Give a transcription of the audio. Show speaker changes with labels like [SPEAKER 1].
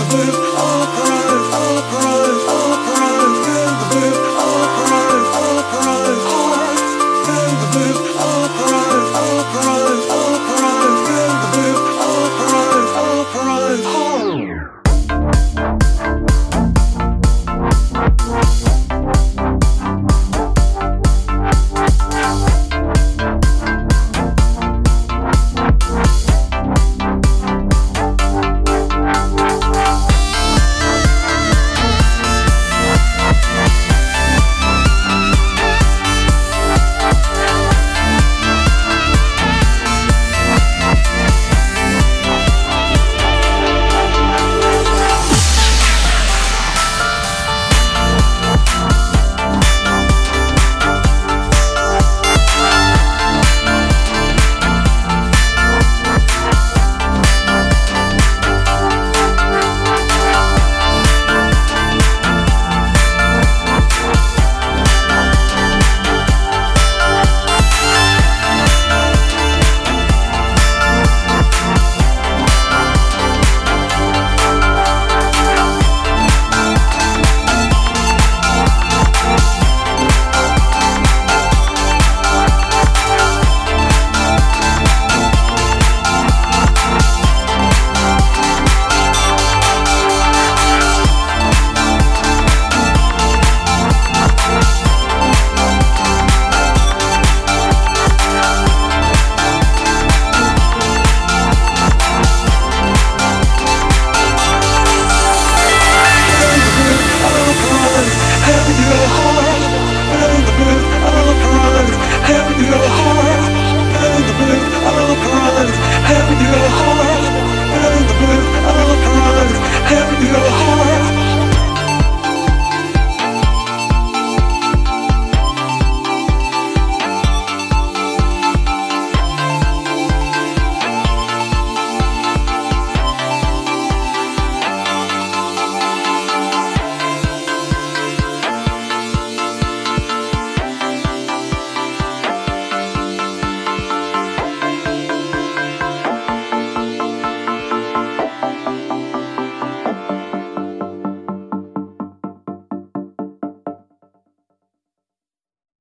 [SPEAKER 1] the blue opera.